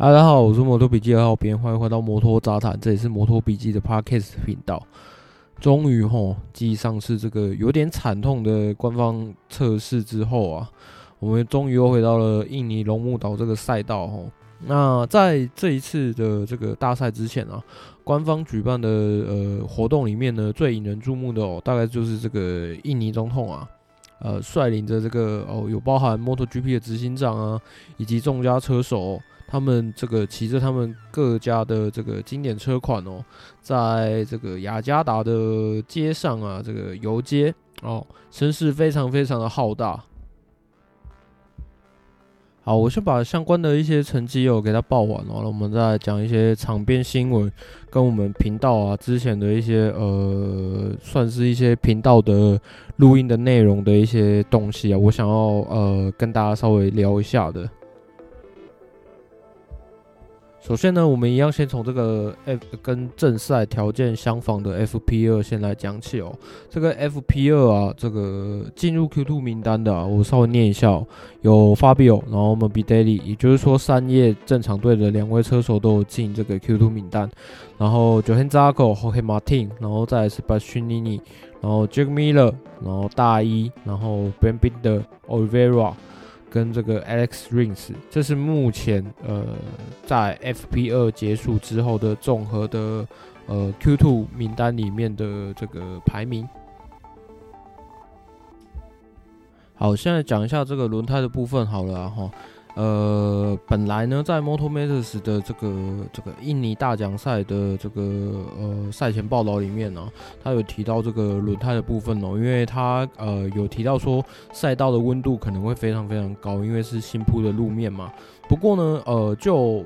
大家好，我是摩托笔记二号编，欢迎回到摩托杂谈，这里是摩托笔记的 Podcast 频道。终于吼，继上次这个有点惨痛的官方测试之后啊，我们终于又回到了印尼龙目岛这个赛道吼。那在这一次的这个大赛之前啊，官方举办的呃活动里面呢，最引人注目的哦，大概就是这个印尼总统啊，呃率领着这个哦有包含 MotoGP 的执行长啊，以及众家车手。他们这个骑着他们各家的这个经典车款哦，在这个雅加达的街上啊，这个游街哦，声势非常非常的浩大。好，我先把相关的一些成绩哦给他报完，然后我们再讲一些场边新闻，跟我们频道啊之前的一些呃，算是一些频道的录音的内容的一些东西啊，我想要呃跟大家稍微聊一下的。首先呢，我们一样先从这个 F 跟正赛条件相仿的 FP 二先来讲起哦。这个 FP 二啊，这个进入 Q two 名单的，我稍微念一下哦，有 Fabio，然后 Moby Daily，也就是说三叶正常队的两位车手都有进这个 Q two 名单。然后 j o h a n Zako 和 He Martine，然后再是 b a s c h i n i n i 然后 Jake Miller，然后大一，然后 Bambi 的 Olivera。跟这个 Alex Rins，这是目前呃在 FP 二结束之后的综合的呃 Q two 名单里面的这个排名。好，现在讲一下这个轮胎的部分好了哈。呃，本来呢，在 MotoMatters 的这个这个印尼大奖赛的这个呃赛前报道里面呢、啊，他有提到这个轮胎的部分哦，因为他呃有提到说赛道的温度可能会非常非常高，因为是新铺的路面嘛。不过呢，呃，就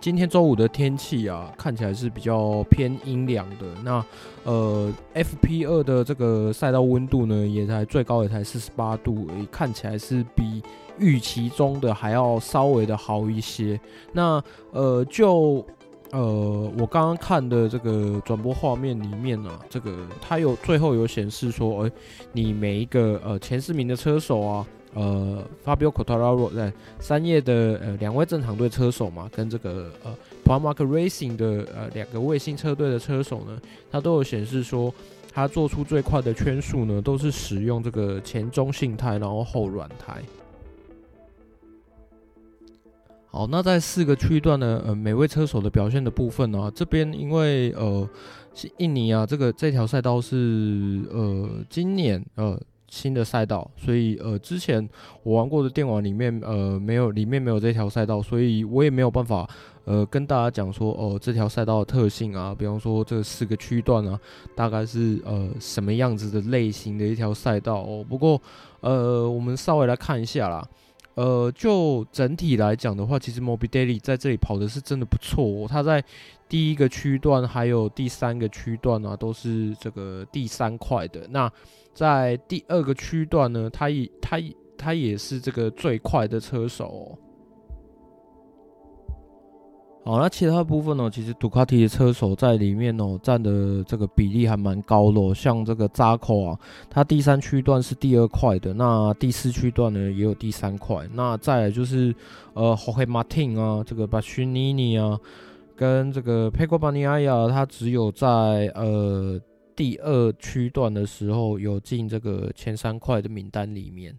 今天周五的天气啊，看起来是比较偏阴凉的。那呃，FP2 的这个赛道温度呢，也才最高也才四十八度而已，看起来是比。预期中的还要稍微的好一些。那呃，就呃，我刚刚看的这个转播画面里面呢、啊，这个它有最后有显示说，诶、欸，你每一个呃前四名的车手啊，呃，Fabio Quartararo 在三叶的呃两位正常队车手嘛，跟这个呃 Pramac Racing 的呃两个卫星车队的车手呢，它都有显示说，它做出最快的圈数呢，都是使用这个前中性胎，然后后软胎。好，那在四个区段呢，呃，每位车手的表现的部分呢，这边因为呃，印尼啊，这个这条赛道是呃今年呃新的赛道，所以呃之前我玩过的电玩里面呃没有里面没有这条赛道，所以我也没有办法呃跟大家讲说哦、呃、这条赛道的特性啊，比方说这四个区段啊，大概是呃什么样子的类型的一条赛道哦。不过呃我们稍微来看一下啦。呃，就整体来讲的话，其实 Moby Daily 在这里跑的是真的不错哦。他在第一个区段还有第三个区段啊，都是这个第三块的。那在第二个区段呢，他也他他也是这个最快的车手。好，那其他部分呢？其实杜卡迪的车手在里面哦，占的这个比例还蛮高的哦。像这个扎口啊，他第三区段是第二快的，那第四区段呢也有第三快。那再来就是呃，Jorge Martin 啊，这个 Bastianini 啊，跟这个 Pecco Bagnaia，他只有在呃第二区段的时候有进这个前三快的名单里面。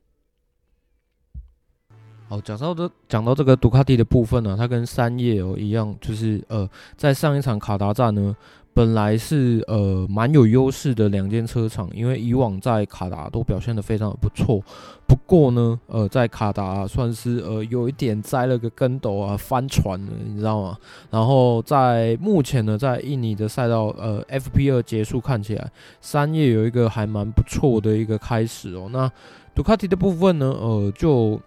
好，讲到这，讲到这个杜卡迪的部分呢、它跟三叶哦一样，就是呃，在上一场卡达站呢，本来是呃蛮有优势的两间车厂，因为以往在卡达都表现得非常不错。不过呢，呃，在卡达算是呃有一点栽了个跟斗啊，翻船了，你知道吗？然后在目前呢，在印尼的赛道，呃，F P 二结束看起来，三叶有一个还蛮不错的一个开始哦。那杜卡迪的部分呢，呃，就。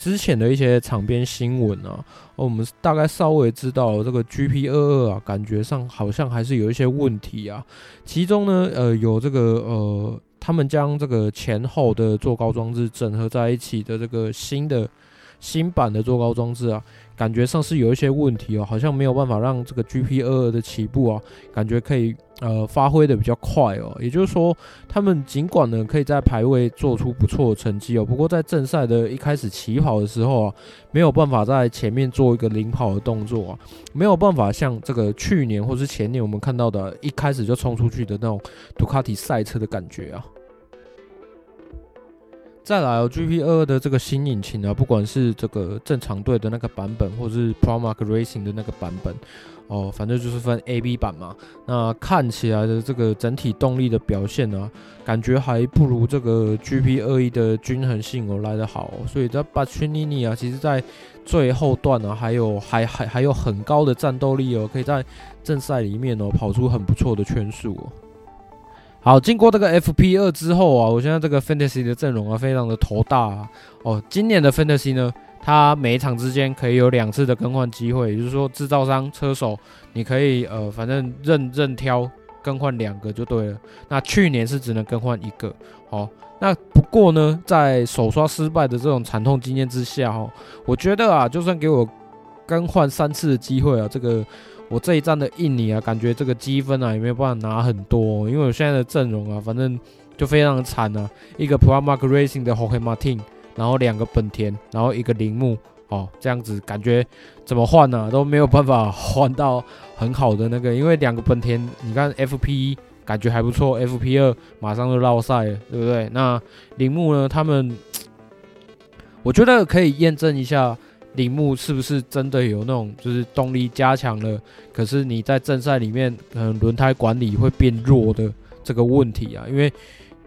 之前的一些场边新闻啊，我们大概稍微知道这个 GP 二二啊，感觉上好像还是有一些问题啊。其中呢，呃，有这个呃，他们将这个前后的坐高装置整合在一起的这个新的新版的坐高装置啊，感觉上是有一些问题哦，好像没有办法让这个 GP22 的起步啊，感觉可以呃发挥的比较快哦。也就是说，他们尽管呢可以在排位做出不错的成绩哦，不过在正赛的一开始起跑的时候啊，没有办法在前面做一个领跑的动作啊，没有办法像这个去年或是前年我们看到的，一开始就冲出去的那种杜卡迪赛车的感觉啊。再来哦，GP22 的这个新引擎啊，不管是这个正常队的那个版本，或是 Pramac Racing 的那个版本，哦，反正就是分 A、B 版嘛。那看起来的这个整体动力的表现呢、啊，感觉还不如这个 GP 二一的均衡性哦来得好、哦。所以在 Bastianini 啊，其实在最后段呢、啊，还有还还还有很高的战斗力哦，可以在正赛里面哦跑出很不错的圈数哦。好，经过这个 FP 二之后啊，我现在这个 Fantasy 的阵容啊，非常的头大啊。哦，今年的 Fantasy 呢，它每一场之间可以有两次的更换机会，也就是说，制造商、车手，你可以呃，反正任任挑更换两个就对了。那去年是只能更换一个。好，那不过呢，在首刷失败的这种惨痛经验之下，哈，我觉得啊，就算给我更换三次的机会啊，这个。我这一站的印尼啊，感觉这个积分啊也没有办法拿很多，因为我现在的阵容啊，反正就非常惨啊。一个 Pramac Racing 的 Jorge Martin，然后两个本田，然后一个铃木，哦，这样子感觉怎么换呢、都没有办法换到很好的那个，因为两个本田，你看 FP1 感觉还不错，FP2 马上就落赛了，对不对？那铃木呢？他们我觉得可以验证一下。铃木是不是真的有那种就是动力加强了，可是你在正赛里面可能轮胎管理会变弱的这个问题啊？因为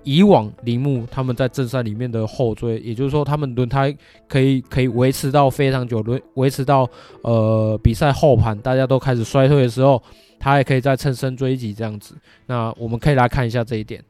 以往铃木他们在正赛里面的后追，也就是说他们轮胎可以可以维持到非常久，轮维持到呃比赛后盘大家都开始衰退的时候，他还可以再乘胜追击这样子。那我们可以来看一下这一点。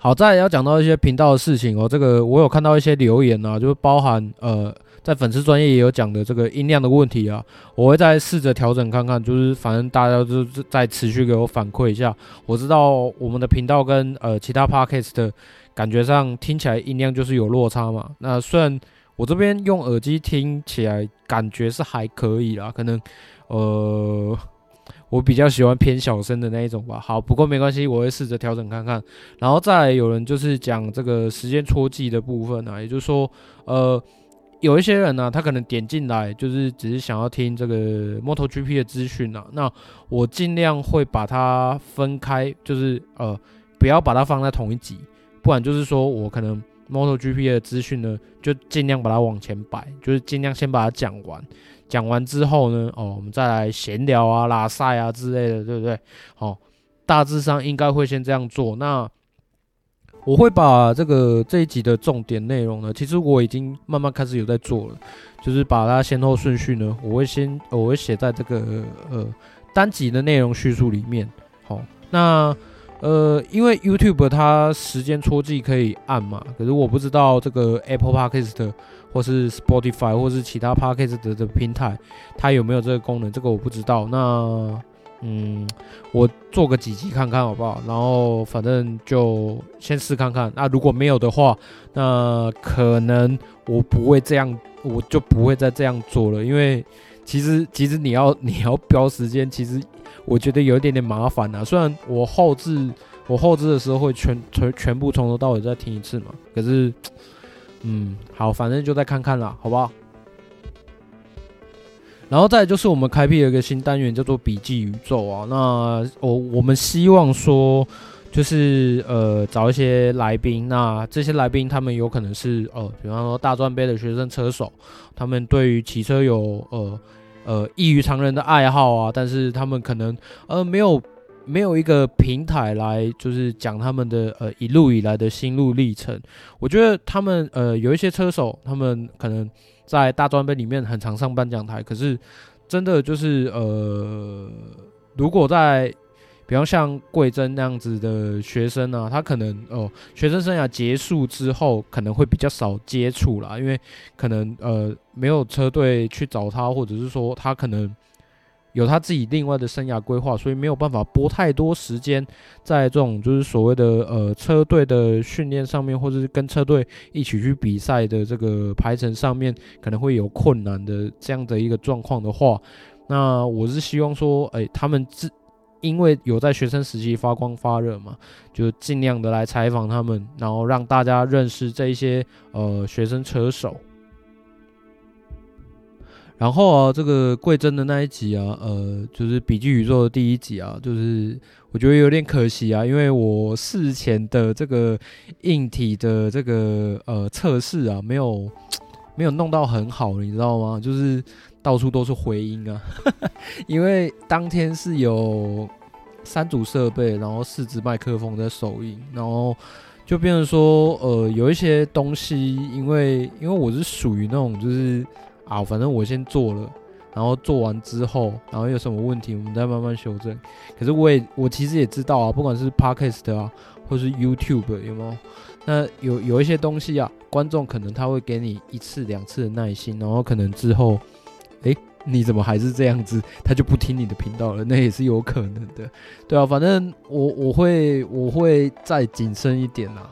好，再要讲到一些频道的事情哦。这个我有看到一些留言啊，就是包含呃，在粉丝专业也有讲的这个音量的问题啊，我会再试着调整看看。就是反正大家就是在持续给我反馈一下。我知道我们的频道跟呃其他 podcast 的感觉上听起来音量就是有落差嘛。那虽然我这边用耳机听起来感觉是还可以啦，可能呃。我比较喜欢偏小声的那一种吧。好，不过没关系，我会试着调整看看。然后再来有人就是讲这个时间戳记的部分啊，也就是说，呃，有一些人呢、他可能点进来就是只是想要听这个 MotoGP 的资讯啊。那我尽量会把它分开，就是呃，不要把它放在同一集，不然就是说我可能 MotoGP 的资讯呢，就尽量把它往前摆，就是尽量先把它讲完。讲完之后呢，哦，我们再来闲聊啊、拉赛啊之类的，对不对？好、大致上应该会先这样做。那我会把这个这一集的重点内容呢，其实我已经慢慢开始有在做了，就是把它先后顺序呢，我会先我会写在这个呃单集的内容叙述里面。好、那呃，因为 YouTube 它时间戳记可以按嘛，可是我不知道这个 Apple Podcast。或是 Spotify 或是其他 Podcast 的平台，它有没有这个功能？这个我不知道。那嗯，我做个几集看看好不好？然后反正就先试看看。那如果没有的话，那可能我不会这样，我就不会再这样做了。因为其实其实你要 你要标时间，其实我觉得有一点点麻烦啊。虽然我后置我后置的时候会全全全部从头到尾再听一次嘛，可是。嗯，好，反正就再看看啦，好不好？然后再就是我们开辟了一个新单元，叫做笔记宇宙啊。那我我们希望说，就是呃找一些来宾，那这些来宾他们有可能是呃，比方说大专杯的学生车手，他们对于骑车有呃呃异于常人的爱好啊，但是他们可能呃没有。没有一个平台来，就是讲他们的呃一路以来的心路历程。我觉得他们呃有一些车手，他们可能在大专杯里面很常上颁奖台，可是真的就是呃，如果在比方像贵珍那样子的学生呢、他可能哦、学生生涯结束之后，可能会比较少接触啦，因为可能呃没有车队去找他，或者是说他可能。有他自己另外的生涯规划，所以没有办法拨太多时间在这种就是所谓的呃车队的训练上面，或者是跟车队一起去比赛的这个排程上面，可能会有困难的这样的一个状况的话，那我是希望说，哎、他们自因为有在学生时期发光发热嘛，就尽量的来采访他们，然后让大家认识这一些呃学生车手。然后啊，这个贵珍的那一集啊，呃，就是笔记宇宙的第一集啊，就是我觉得有点可惜啊，因为我事前的这个硬体的这个呃测试啊，没有没有弄到很好，你知道吗？就是到处都是回音啊，因为当天是有三组设备，然后四支麦克风在收音，然后就变成说，呃，有一些东西，因为因为我是属于那种就是。啊，反正我先做了，然后做完之后，然后有什么问题，我们再慢慢修正。可是我也，我其实也知道啊，不管是 Podcast 啊，或是 YouTube 有没有，那有有一些东西啊，观众可能他会给你一次两次的耐心，然后可能之后，诶，你怎么还是这样子，他就不听你的频道了，那也是有可能的，对啊，反正我我会我会再谨慎一点啦。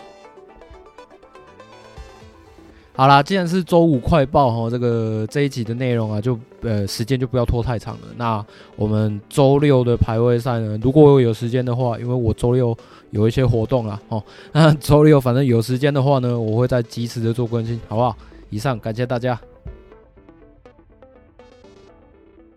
好啦，既然是周五快报哈，这个这一集的内容啊，就呃时间就不要拖太长了。那我们周六的排位赛呢，如果我有时间的话，因为我周六有一些活动啦，哦，那周六反正有时间的话呢，我会再及时的做更新，好不好？以上感谢大家。